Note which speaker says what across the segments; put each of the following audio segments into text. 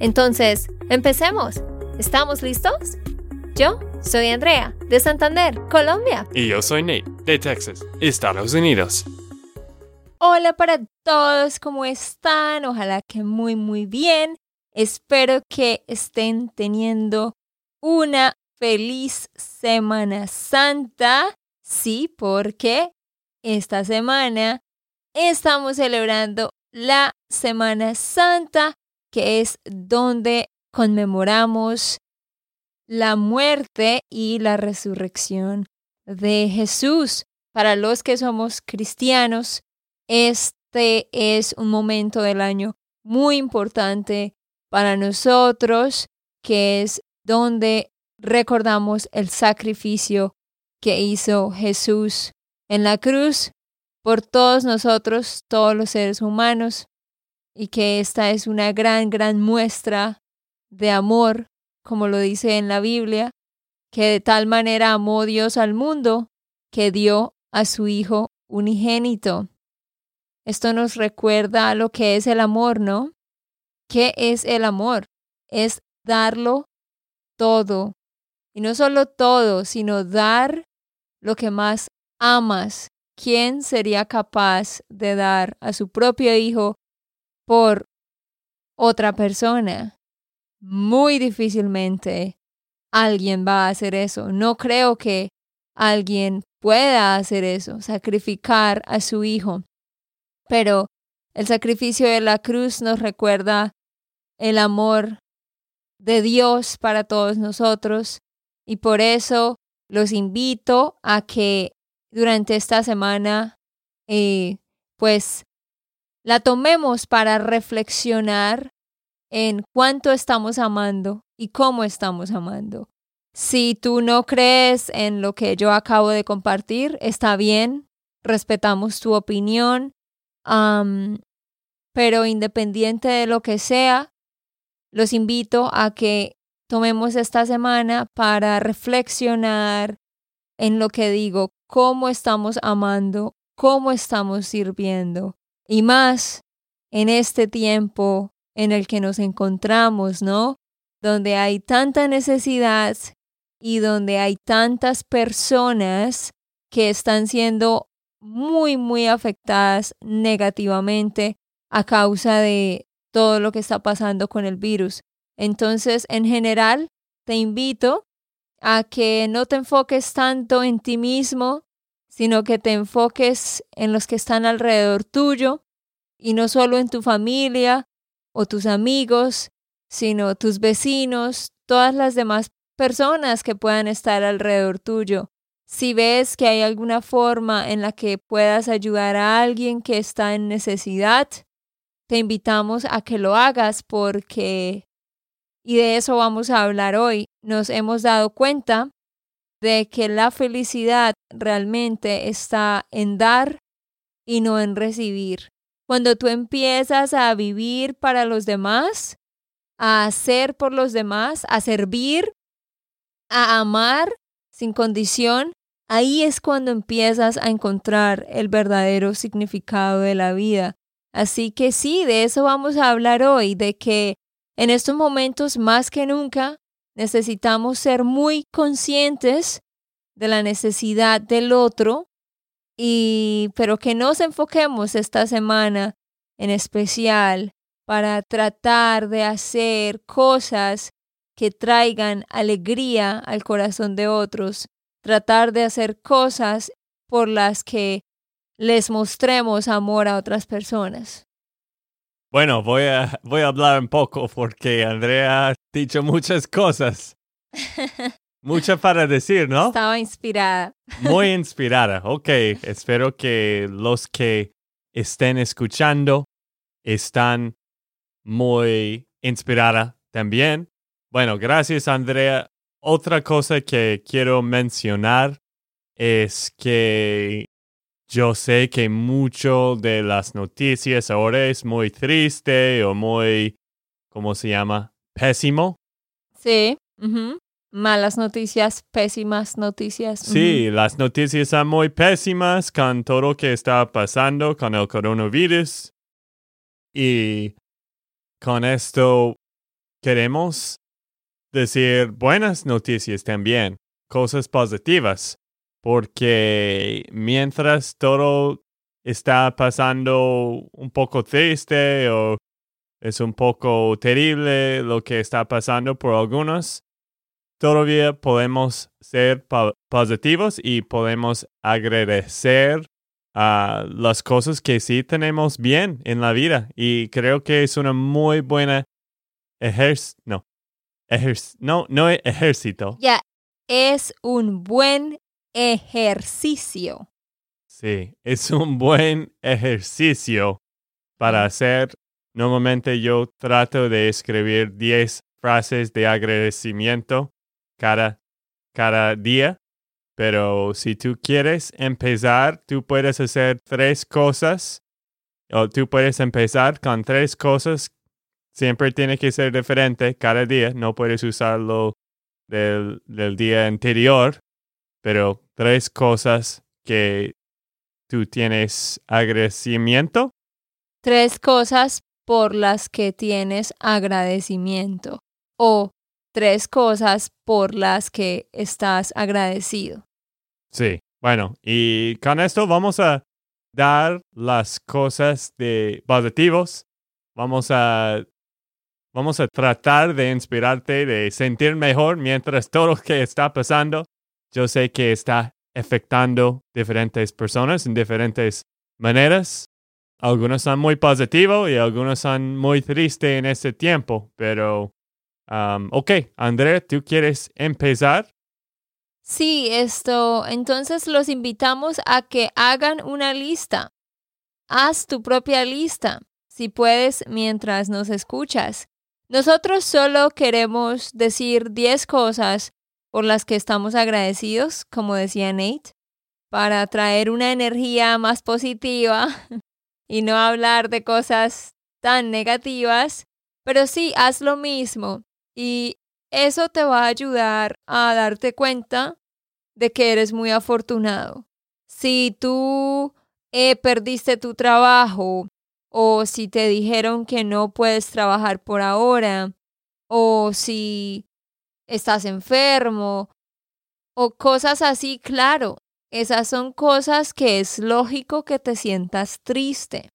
Speaker 1: Entonces, empecemos. ¿Estamos listos? Yo soy Andrea, de Santander, Colombia.
Speaker 2: Y yo soy Nate, de Texas, Estados Unidos.
Speaker 1: Hola para todos, ¿cómo están? Ojalá que muy muy bien. Espero que estén teniendo una feliz Semana Santa. Sí, porque esta semana estamos celebrando la Semana Santa, que es donde conmemoramos la muerte y la resurrección de Jesús. Para los que somos cristianos, este es un momento del año muy importante para nosotros, que es donde recordamos el sacrificio que hizo Jesús en la cruz por todos nosotros, todos los seres humanos, y que esta es una gran, gran muestra de amor, como lo dice en la Biblia, que de tal manera amó Dios al mundo que dio a su Hijo unigénito. Esto nos recuerda a lo que es el amor, ¿no? ¿Qué es el amor? Es darlo todo. Y no solo todo, sino dar lo que más amas, ¿quién sería capaz de dar a su propio hijo por otra persona? Muy difícilmente alguien va a hacer eso. No creo que alguien pueda hacer eso, sacrificar a su hijo. Pero el sacrificio de la cruz nos recuerda el amor de Dios para todos nosotros y por eso los invito a que durante esta semana, eh, pues, la tomemos para reflexionar en cuánto estamos amando y cómo estamos amando. Si tú no crees en lo que yo acabo de compartir, está bien, respetamos tu opinión, pero independiente de lo que sea, los invito a que tomemos esta semana para reflexionar en lo que digo, cómo estamos amando, cómo estamos sirviendo y más en este tiempo en el que nos encontramos, ¿no? Donde hay tanta necesidad y donde hay tantas personas que están siendo muy, muy afectadas negativamente a causa de todo lo que está pasando con el virus. Entonces, en general, te invito a que no te enfoques tanto en ti mismo, sino que te enfoques en los que están alrededor tuyo y no solo en tu familia o tus amigos, sino tus vecinos, todas las demás personas que puedan estar alrededor tuyo. Si ves que hay alguna forma en la que puedas ayudar a alguien que está en necesidad, te invitamos a que lo hagas porque y de eso vamos a hablar hoy, nos hemos dado cuenta de que la felicidad realmente está en dar y no en recibir. Cuando tú empiezas a vivir para los demás, a hacer por los demás, a servir, a amar sin condición, ahí es cuando empiezas a encontrar el verdadero significado de la vida. Así que sí, de eso vamos a hablar hoy, de que en estos momentos, más que nunca, necesitamos ser muy conscientes de la necesidad del otro y pero que nos enfoquemos esta semana en especial para tratar de hacer cosas que traigan alegría al corazón de otros, tratar de hacer cosas por las que les mostremos amor a otras personas.
Speaker 2: Bueno, voy a, voy a hablar un poco porque Andrea ha dicho muchas cosas. Muchas para decir, ¿no?
Speaker 1: Estaba inspirada.
Speaker 2: Muy inspirada. Ok, espero que los que estén escuchando están muy inspirada también. Bueno, gracias Andrea. Otra cosa que quiero mencionar es que yo sé que mucho de las noticias ahora es muy triste o muy, ¿cómo se llama? Pésimo.
Speaker 1: Sí. Malas noticias, pésimas noticias.
Speaker 2: Sí, las noticias son muy pésimas con todo lo que está pasando con el coronavirus. Y con esto queremos decir buenas noticias también, cosas positivas, porque mientras todo está pasando un poco triste o es un poco terrible lo que está pasando por algunos, todavía podemos ser positivos y podemos agradecer a las cosas que sí tenemos bien en la vida. Y creo que es una muy buena ejército. No, no, no ejército.
Speaker 1: Ya, es un buen ejercicio.
Speaker 2: Sí, es un buen ejercicio para hacer. Normalmente yo trato de escribir 10 frases de agradecimiento cada, cada día. Pero si tú quieres empezar, tú puedes hacer tres cosas. O tú puedes empezar con tres cosas. Siempre tiene que ser diferente cada día. No puedes usarlo del, del día anterior. Pero tres cosas que tú tienes agradecimiento.
Speaker 1: Tres cosas por las que tienes agradecimiento. O tres cosas por las que estás agradecido.
Speaker 2: Sí, bueno, y con esto vamos a dar las cosas de positivos. Vamos a vamos a tratar de inspirarte, de sentir mejor mientras todo lo que está pasando. Yo sé que está afectando diferentes personas en diferentes maneras. Algunos son muy positivos y algunos son muy tristes en este tiempo, pero ok, Andrea, ¿tú quieres empezar?
Speaker 1: Sí, esto, entonces los invitamos a que hagan una lista. Haz tu propia lista, si puedes, mientras nos escuchas. Nosotros solo queremos decir 10 cosas por las que estamos agradecidos, como decía Nate, para traer una energía más positiva y no hablar de cosas tan negativas. Pero sí, haz lo mismo. Y eso te va a ayudar a darte cuenta de que eres muy afortunado. Si tú eh, perdiste tu trabajo o si te dijeron que no puedes trabajar por ahora o si estás enfermo o cosas así, claro, esas son cosas que es lógico que te sientas triste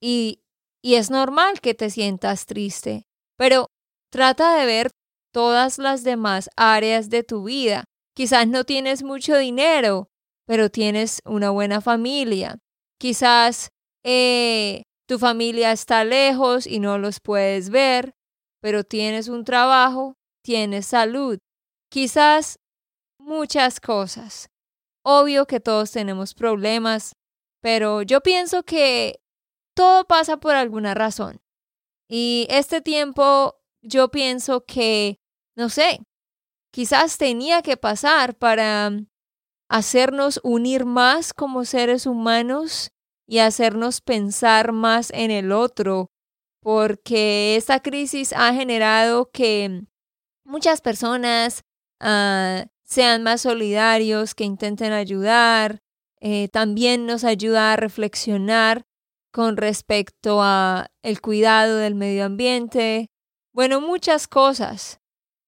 Speaker 1: y, y es normal que te sientas triste, pero Trata de ver todas las demás áreas de tu vida. Quizás no tienes mucho dinero, pero tienes una buena familia. Quizás eh, tu familia está lejos y no los puedes ver, pero tienes un trabajo, tienes salud. Quizás muchas cosas. Obvio que todos tenemos problemas, pero yo pienso que todo pasa por alguna razón. Y este tiempo yo pienso que, no sé, quizás tenía que pasar para hacernos unir más como seres humanos y hacernos pensar más en el otro, porque esta crisis ha generado que muchas personas ah, sean más solidarios, que intenten ayudar, eh, también nos ayuda a reflexionar con respecto a el cuidado del medio ambiente, bueno, muchas cosas,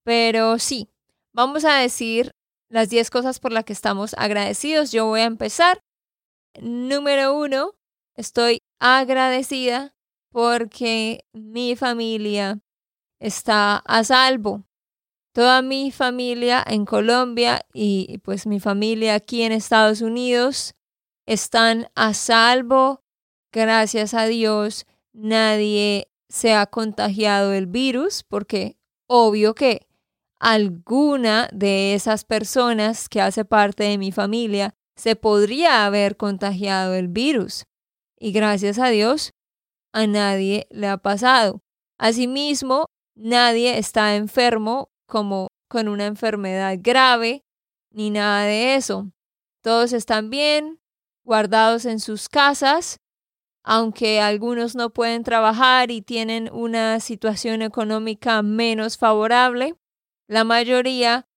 Speaker 1: pero sí, vamos a decir las 10 cosas por las que estamos agradecidos. Yo voy a empezar. Número uno, estoy agradecida porque mi familia está a salvo. Toda mi familia en Colombia y pues mi familia aquí en Estados Unidos están a salvo. Gracias a Dios, nadie se ha contagiado el virus, porque obvio que alguna de esas personas que hace parte de mi familia se podría haber contagiado el virus. Y gracias a Dios, a nadie le ha pasado. Asimismo, nadie está enfermo como con una enfermedad grave ni nada de eso. Todos están bien, guardados en sus casas, aunque algunos no pueden trabajar y tienen una situación económica menos favorable. La mayoría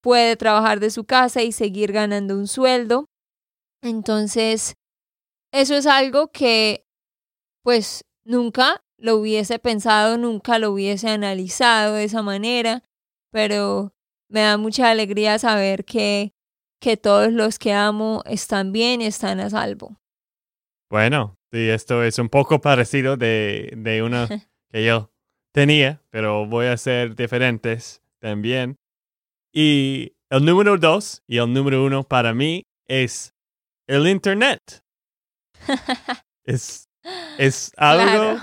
Speaker 1: puede trabajar de su casa y seguir ganando un sueldo. Entonces, eso es algo que pues nunca lo hubiese pensado, nunca lo hubiese analizado de esa manera, pero me da mucha alegría saber que, que todos los que amo están bien y están a salvo.
Speaker 2: Bueno, sí, esto es un poco parecido de, de uno que yo tenía, pero voy a ser diferentes también. Y el número dos y el número uno para mí es el Internet. es, es, algo,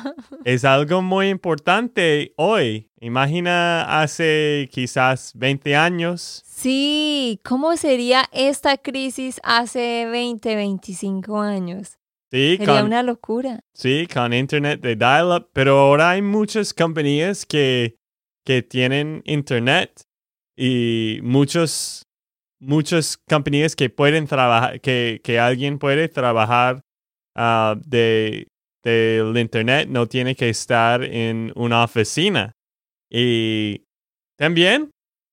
Speaker 2: es algo muy importante hoy. Imagina hace quizás 20 años.
Speaker 1: Sí, ¿cómo sería esta crisis hace 20, 25 años?
Speaker 2: Sí,
Speaker 1: Sería una locura.
Speaker 2: Sí, con internet de dial-up, pero ahora hay muchas compañías que, que tienen internet y muchos, muchas compañías que pueden trabajar, que, que alguien puede trabajar uh, de del internet no tiene que estar en una oficina. Y también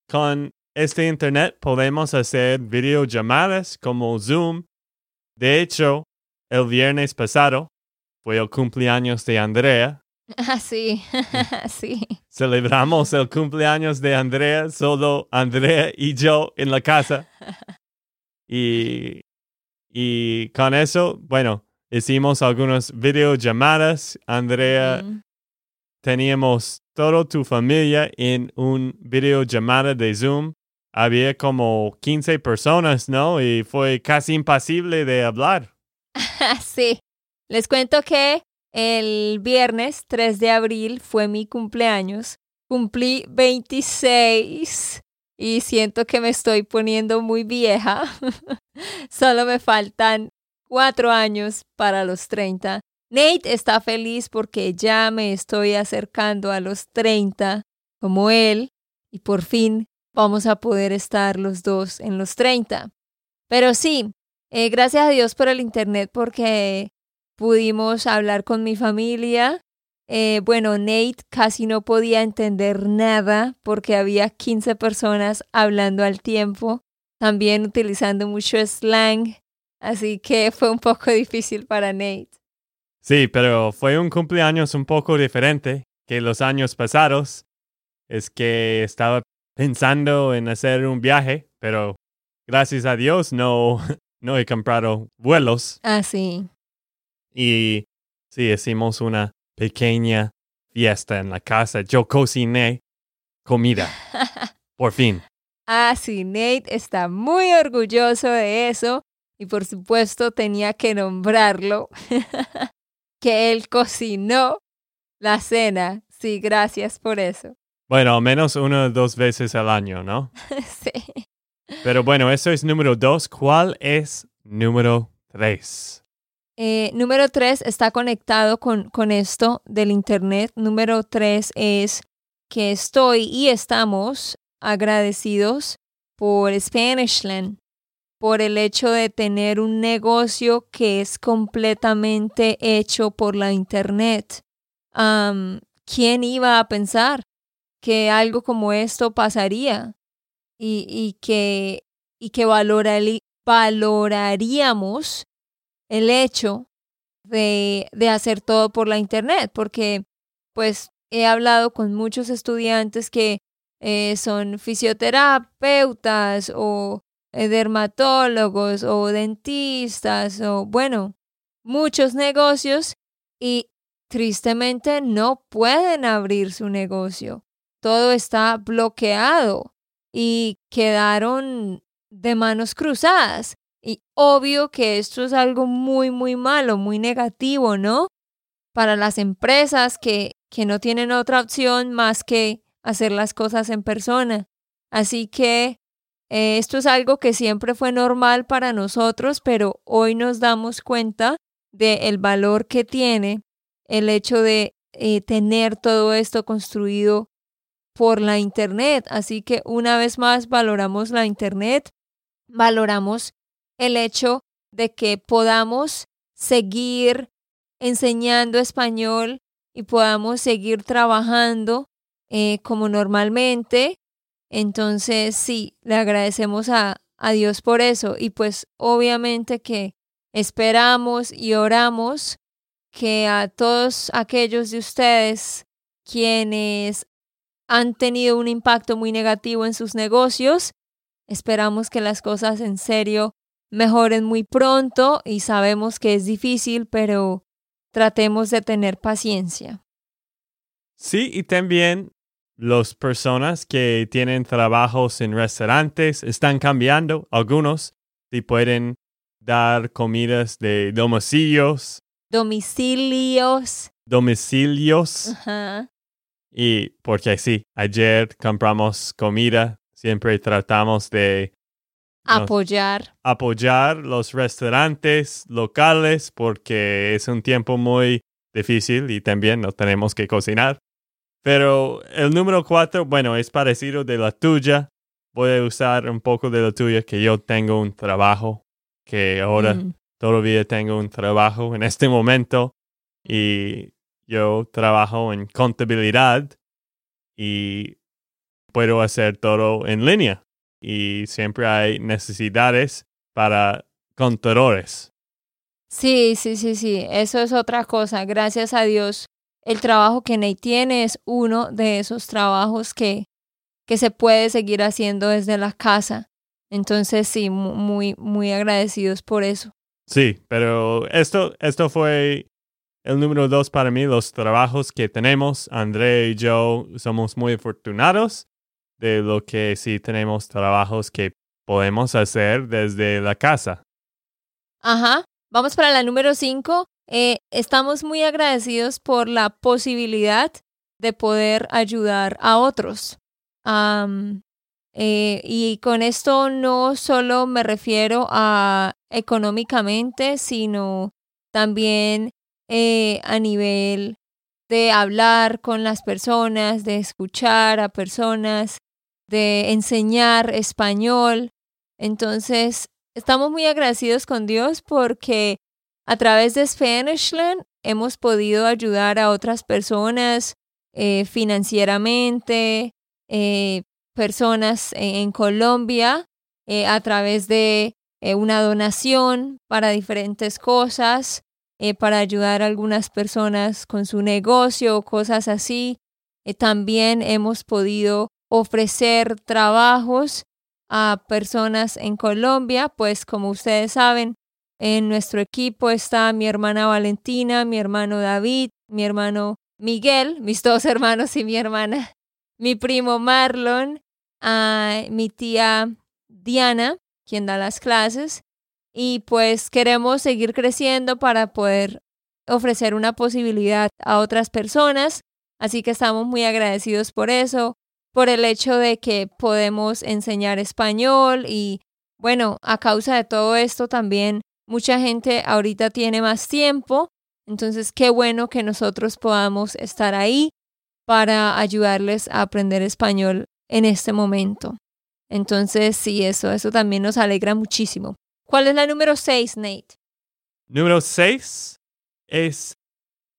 Speaker 2: con este internet podemos hacer videollamadas como Zoom. De hecho, el viernes pasado fue el cumpleaños de Andrea.
Speaker 1: Ah, sí, sí.
Speaker 2: Celebramos el cumpleaños de Andrea, solo Andrea y yo en la casa. Y, y con eso, bueno, hicimos algunas videollamadas. Andrea, teníamos toda tu familia en un videollamada de Zoom. Había como 15 personas, ¿no? Y fue casi imposible de hablar.
Speaker 1: sí. Les cuento que el viernes 3 de abril fue mi cumpleaños. Cumplí 26 y siento que me estoy poniendo muy vieja. Solo me faltan cuatro años para los 30. Nate está feliz porque ya me estoy acercando a los 30 como él y por fin vamos a poder estar los dos en los 30. Pero sí, eh, gracias a Dios por el Internet porque pudimos hablar con mi familia. Eh, bueno, Nate casi no podía entender nada porque había 15 personas hablando al tiempo, también utilizando mucho slang Así que fue un poco difícil para Nate.
Speaker 2: Sí, pero fue un cumpleaños un poco diferente que los años pasados. Es que estaba pensando en hacer un viaje, pero gracias a Dios no, no he comprado vuelos.
Speaker 1: Ah, sí.
Speaker 2: Y sí, hicimos una pequeña fiesta en la casa. Yo cociné comida. Por fin.
Speaker 1: Ah, sí, Nate está muy orgulloso de eso y por supuesto tenía que nombrarlo, que él cocinó la cena. Sí, gracias por eso.
Speaker 2: Bueno, al menos una o dos veces al año, ¿no?
Speaker 1: sí.
Speaker 2: Pero bueno, eso es número dos. ¿Cuál es número tres?
Speaker 1: Eh, número tres está conectado con, con esto del Internet. Número tres es que estoy y estamos agradecidos por Spanishland por el hecho de tener un negocio que es completamente hecho por la Internet. ¿Quién iba a pensar que algo como esto pasaría? Y, que, y que valoraríamos el hecho de, de hacer todo por la Internet, porque pues he hablado con muchos estudiantes que eh, son fisioterapeutas o dermatólogos o dentistas o bueno, muchos negocios y tristemente no pueden abrir su negocio. Todo está bloqueado y quedaron de manos cruzadas. Y obvio que esto es algo muy, muy malo, muy negativo, ¿no? Para las empresas que, que no tienen otra opción más que hacer las cosas en persona. Así que eh, esto es algo que siempre fue normal para nosotros, pero hoy nos damos cuenta del valor que tiene el hecho de eh, tener todo esto construido por la Internet. Así que una vez más valoramos la Internet, valoramos el hecho de que podamos seguir enseñando español y podamos seguir trabajando eh, como normalmente. Entonces, sí, le agradecemos a, a Dios por eso. Y pues obviamente que esperamos y oramos que a todos aquellos de ustedes quienes han tenido un impacto muy negativo en sus negocios, esperamos que las cosas en serio mejoren muy pronto y sabemos que es difícil, pero tratemos de tener paciencia.
Speaker 2: Sí, y también las personas que tienen trabajos en restaurantes están cambiando, algunos, y pueden dar comidas de domicilios.
Speaker 1: Domicilios.
Speaker 2: Domicilios. Y porque sí, ayer compramos comida, siempre tratamos de
Speaker 1: apoyar.
Speaker 2: apoyar los restaurantes locales porque es un tiempo muy difícil y también no tenemos que cocinar. Pero el número cuatro, bueno, es parecido de la tuya. Voy a usar un poco de la tuya, que yo tengo un trabajo, que ahora
Speaker 1: Mm.
Speaker 2: todavía tengo un trabajo en este momento y yo trabajo en contabilidad y puedo hacer todo en línea y siempre hay necesidades para contadores.
Speaker 1: Sí, sí, sí, sí, eso es otra cosa. Gracias a Dios, el trabajo que Nate tiene es uno de esos trabajos que, que se puede seguir haciendo desde la casa. Entonces, sí, mu- muy, muy agradecidos por eso.
Speaker 2: Sí, pero esto, esto fue el número dos para mí, los trabajos que tenemos. André y yo somos muy afortunados de lo que sí tenemos trabajos que podemos hacer desde la casa.
Speaker 1: Ajá. Vamos para la número cinco. Eh, estamos muy agradecidos por la posibilidad de poder ayudar a otros. Eh, y con esto no solo me refiero a económicamente, sino también eh, a nivel de hablar con las personas, de escuchar a personas, de enseñar español. Entonces, estamos muy agradecidos con Dios porque a través de Spanishland hemos podido ayudar a otras personas eh, financieramente, eh, personas en, en Colombia eh, a través de una donación para diferentes cosas, para ayudar a algunas personas con su negocio o cosas así. También hemos podido ofrecer trabajos a personas en Colombia, pues como ustedes saben, en nuestro equipo está mi hermana Valentina, mi hermano David, mi hermano Miguel, mis dos hermanos y mi hermana, mi primo Marlon, mi tía Diana, quien da las clases, y pues queremos seguir creciendo para poder ofrecer una posibilidad a otras personas, así que estamos muy agradecidos por eso, por el hecho de que podemos enseñar español y bueno, a causa de todo esto también mucha gente ahorita tiene más tiempo, entonces qué bueno que nosotros podamos estar ahí para ayudarles a aprender español en este momento. Entonces, sí, eso, eso también nos alegra muchísimo. ¿Cuál es la número seis, Nate?
Speaker 2: Número seis es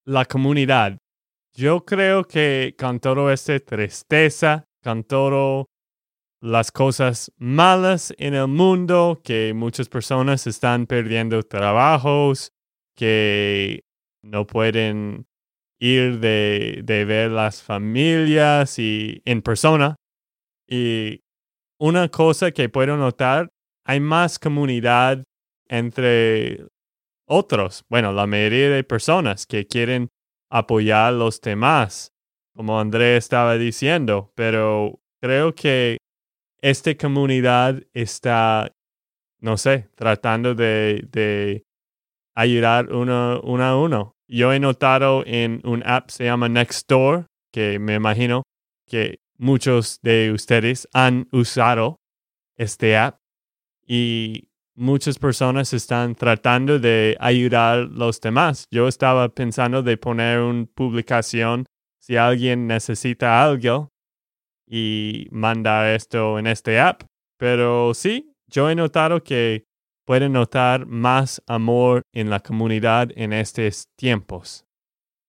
Speaker 2: la comunidad. Yo creo que con todo este tristeza, con todo las cosas malas en el mundo, que muchas personas están perdiendo trabajos, que no pueden ir de, de ver las familias y en persona. Y una cosa que puedo notar, hay más comunidad entre otros, bueno, la mayoría de personas que quieren apoyar a los demás, como André estaba diciendo, pero creo que esta comunidad está, no sé, tratando de, de ayudar uno, a uno. Yo he notado en un app se llama Nextdoor, que me imagino que muchos de ustedes han usado este app y muchas personas están tratando de ayudar a los demás. Yo estaba pensando de poner una publicación si alguien necesita algo y mandar esto en este app. Pero sí, yo he notado que pueden notar más amor en la comunidad en estos tiempos.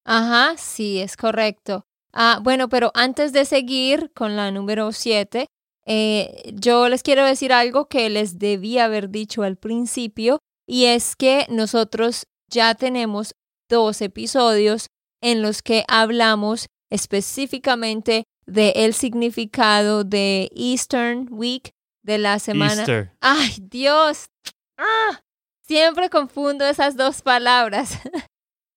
Speaker 1: Ajá, sí, es correcto. Ah, bueno, pero antes de seguir con la número 7, eh, yo les quiero decir algo que les debía haber dicho al principio y es que nosotros ya tenemos dos episodios en los que hablamos específicamente del el significado de Eastern Week de la semana.
Speaker 2: Easter.
Speaker 1: Ay, Dios. Ah, siempre confundo esas dos palabras.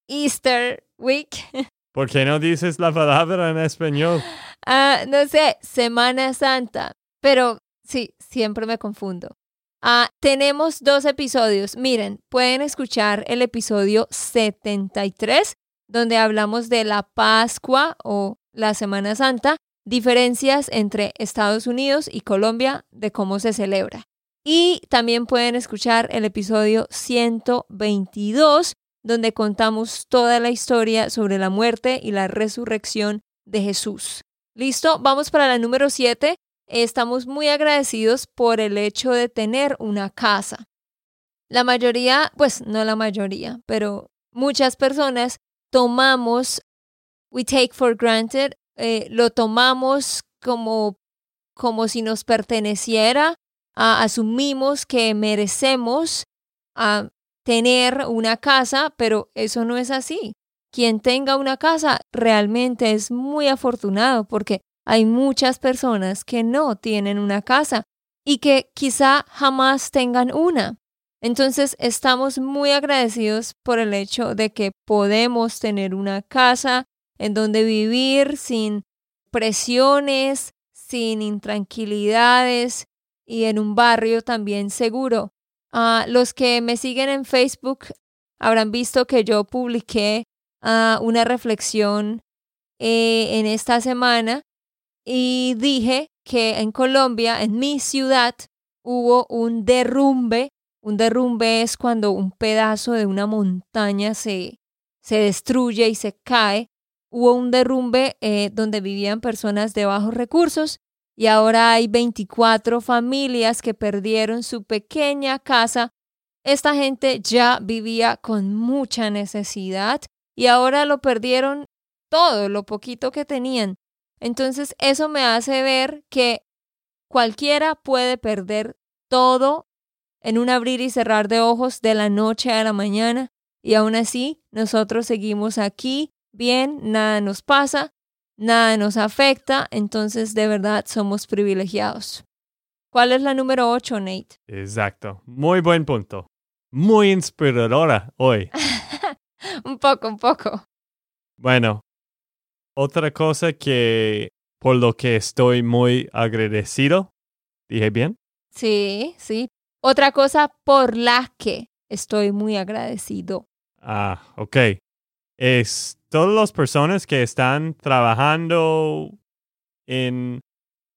Speaker 1: Easter Week.
Speaker 2: ¿Por qué no dices la palabra en español?
Speaker 1: Ah, no sé, Semana Santa. Pero sí, siempre me confundo. Ah, tenemos dos episodios. Miren, pueden escuchar el episodio 73, donde hablamos de la Pascua o la Semana Santa, diferencias entre Estados Unidos y Colombia de cómo se celebra. Y también pueden escuchar el episodio 122, donde contamos toda la historia sobre la muerte y la resurrección de Jesús. Listo, vamos para la número 7. Estamos muy agradecidos por el hecho de tener una casa. La mayoría, pues no la mayoría, pero muchas personas tomamos, we take for granted, eh, lo tomamos como, como si nos perteneciera, asumimos que merecemos tener una casa, pero eso no es así. Quien tenga una casa realmente es muy afortunado porque hay muchas personas que no tienen una casa y que quizá jamás tengan una. Entonces estamos muy agradecidos por el hecho de que podemos tener una casa en donde vivir sin presiones, sin intranquilidades y en un barrio también seguro. Ah, los que me siguen en Facebook habrán visto que yo publiqué ah, una reflexión eh, en esta semana y dije que en Colombia, en mi ciudad, hubo un derrumbe. Un derrumbe es cuando un pedazo de una montaña se, se destruye y se cae. Hubo un derrumbe eh, donde vivían personas de bajos recursos y ahora hay 24 familias que perdieron su pequeña casa. Esta gente ya vivía con mucha necesidad y ahora lo perdieron todo, lo poquito que tenían. Entonces eso me hace ver que cualquiera puede perder todo en un abrir y cerrar de ojos de la noche a la mañana y aún así nosotros seguimos aquí bien, nada nos pasa nada nos afecta, entonces de verdad somos privilegiados. ¿Cuál es la número 8, Nate?
Speaker 2: Exacto. Muy buen punto. Muy inspiradora hoy.
Speaker 1: un poco, un poco.
Speaker 2: Bueno, otra cosa que por lo que estoy muy agradecido. ¿Dije bien?
Speaker 1: Sí, sí. Otra cosa por la que estoy muy agradecido.
Speaker 2: Ah, ok. Es todas las personas que están trabajando en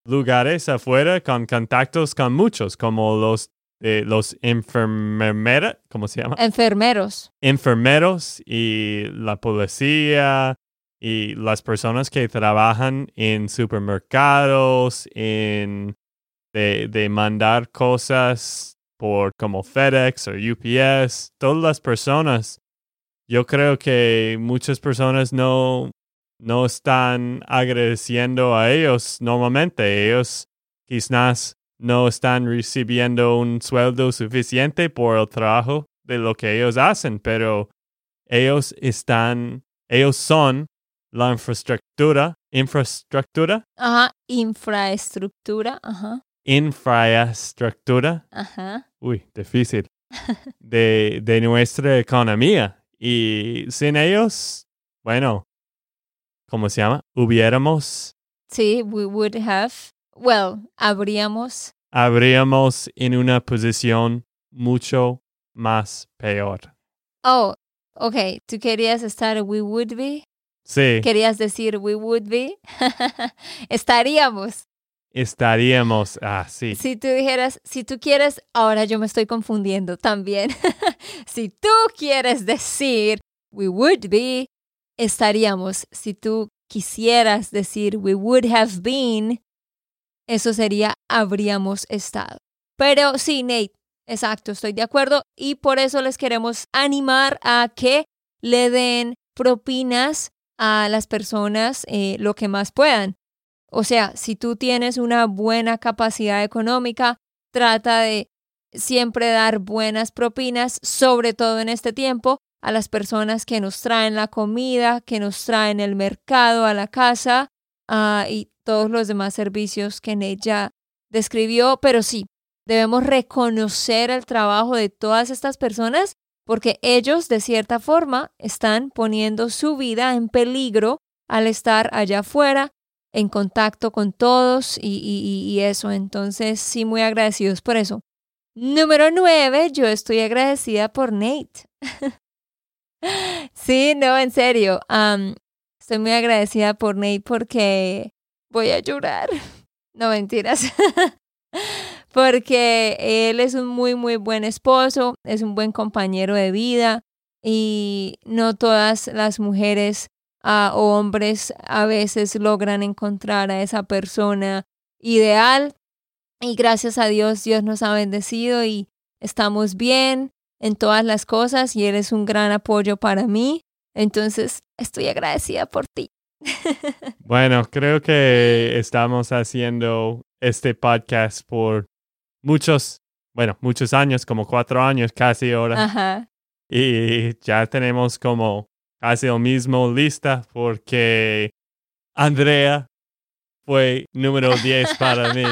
Speaker 2: lugares afuera con contactos con muchos, como los, eh, los enfermeros, ¿cómo se llama?
Speaker 1: Enfermeros.
Speaker 2: Enfermeros y la policía y las personas que trabajan en supermercados, en de, de mandar cosas por como FedEx o UPS, todas las personas yo creo que muchas personas no, no están agradeciendo a ellos normalmente. Ellos quizás no están recibiendo un sueldo suficiente por el trabajo de lo que ellos hacen, pero ellos están, ellos son la infraestructura, infraestructura.
Speaker 1: Ajá, infraestructura, ajá.
Speaker 2: Infraestructura.
Speaker 1: Ajá.
Speaker 2: Uy, difícil. de, de nuestra economía. Y sin ellos, bueno, ¿cómo se llama? Hubiéramos.
Speaker 1: Sí, we would have. Well, habríamos.
Speaker 2: Habríamos en una posición mucho más peor.
Speaker 1: Oh, ok. ¿Tú querías estar we would be?
Speaker 2: Sí.
Speaker 1: ¿Querías decir we would be? Estaríamos.
Speaker 2: Estaríamos así.
Speaker 1: Si tú dijeras, si tú quieres, ahora yo me estoy confundiendo también. si tú quieres decir, we would be, estaríamos. Si tú quisieras decir, we would have been, eso sería, habríamos estado. Pero sí, Nate, exacto, estoy de acuerdo y por eso les queremos animar a que le den propinas a las personas eh, lo que más puedan. O sea, si tú tienes una buena capacidad económica, trata de siempre dar buenas propinas, sobre todo en este tiempo, a las personas que nos traen la comida, que nos traen el mercado a la casa ah, y todos los demás servicios que Nate ya describió. Pero sí, debemos reconocer el trabajo de todas estas personas porque ellos de cierta forma están poniendo su vida en peligro al estar allá afuera en contacto con todos y, eso. Entonces, sí, muy agradecidos por eso. Número nueve, yo estoy agradecida por Nate. sí, no, en serio. estoy muy agradecida por Nate porque voy a llorar. No mentiras. porque él es un muy, muy buen esposo, es un buen compañero de vida y no todas las mujeres uh, o hombres a veces logran encontrar a esa persona ideal y gracias a Dios Dios nos ha bendecido y estamos bien en todas las cosas y eres un gran apoyo para mí. Entonces estoy agradecida por ti.
Speaker 2: Bueno, creo que estamos haciendo este podcast por muchos, bueno, muchos años, como cuatro años casi ahora.
Speaker 1: Ajá.
Speaker 2: Y ya tenemos como casi lo mismo lista porque Andrea fue número 10 para mí.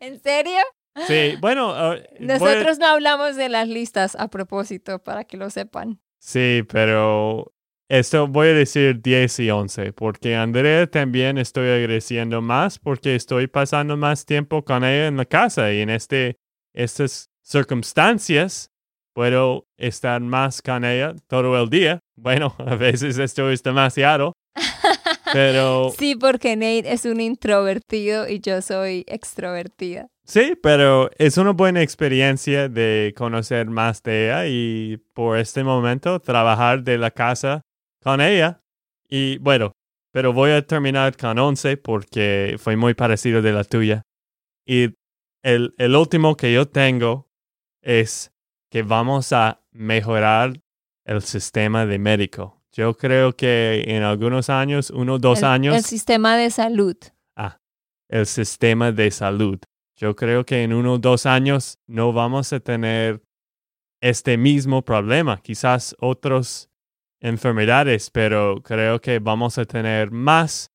Speaker 1: ¿En serio?
Speaker 2: Sí, bueno.
Speaker 1: Ah, Nosotros no hablamos de las listas a propósito, para que lo sepan.
Speaker 2: Sí, pero esto voy a decir 10 y 11, porque Andrea también estoy agradeciendo más porque estoy pasando más tiempo con ella en la casa y en este, estas circunstancias puedo estar más con ella todo el día. Bueno, a veces esto es demasiado, pero...
Speaker 1: sí, porque Nate es un introvertido y yo soy extrovertida.
Speaker 2: Sí, pero es una buena experiencia de conocer más de ella y por este momento trabajar de la casa con ella. Y bueno, pero voy a terminar con 11 porque fue muy parecido de la tuya. Y el, el último que yo tengo es que vamos a mejorar el sistema de médico. Yo creo que en algunos años, uno dos años.
Speaker 1: El sistema de salud.
Speaker 2: Ah, el sistema de salud. Yo creo que en uno dos años no vamos a tener este mismo problema. Quizás otros enfermedades, pero creo que vamos a tener más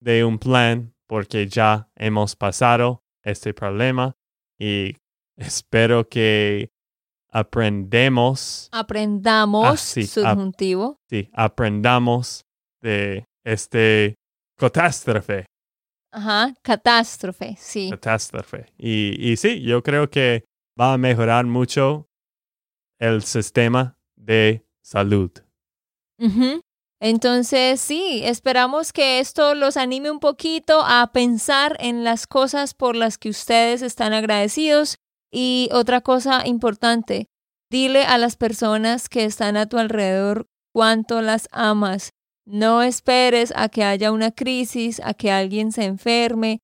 Speaker 2: de un plan porque ya hemos pasado este problema y espero que aprendemos.
Speaker 1: Aprendamos, ah, subjuntivo.
Speaker 2: sí, aprendamos de este catástrofe.
Speaker 1: Ajá, catástrofe, sí.
Speaker 2: Catástrofe. Y, y sí, yo creo que va a mejorar mucho el sistema de salud.
Speaker 1: Entonces, sí, esperamos que esto los anime un poquito a pensar en las cosas por las que ustedes están agradecidos. Y otra cosa importante, dile a las personas que están a tu alrededor cuánto las amas. No esperes a que haya una crisis, a que alguien se enferme,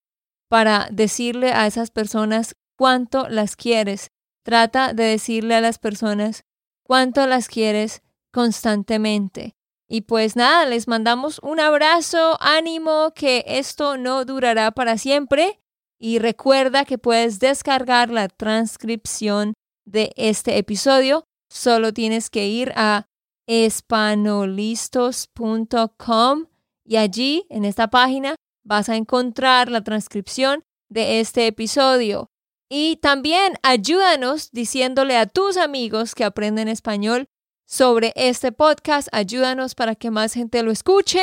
Speaker 1: para decirle a esas personas cuánto las quieres. Trata de decirle a las personas cuánto las quieres constantemente. Y pues nada, les mandamos un abrazo, ánimo, que esto no durará para siempre. Y recuerda que puedes descargar la transcripción de este episodio. Solo tienes que ir a espanolistos.com y allí, en esta página, vas a encontrar la transcripción de este episodio. Y también ayúdanos diciéndole a tus amigos que aprenden español sobre este podcast. Ayúdanos para que más gente lo escuche.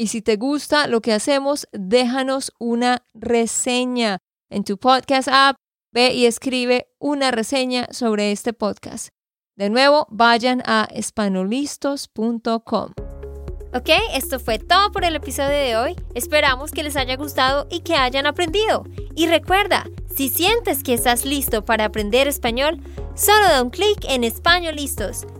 Speaker 1: Y si te gusta lo que hacemos, déjanos una reseña en tu podcast app. Ve y escribe una reseña sobre este podcast. De nuevo, vayan a espanolistos.com. Ok, esto fue todo por el episodio de hoy. Esperamos que les haya gustado y que hayan aprendido. Y recuerda, si sientes que estás listo para aprender español, solo da un clic en Español Listos.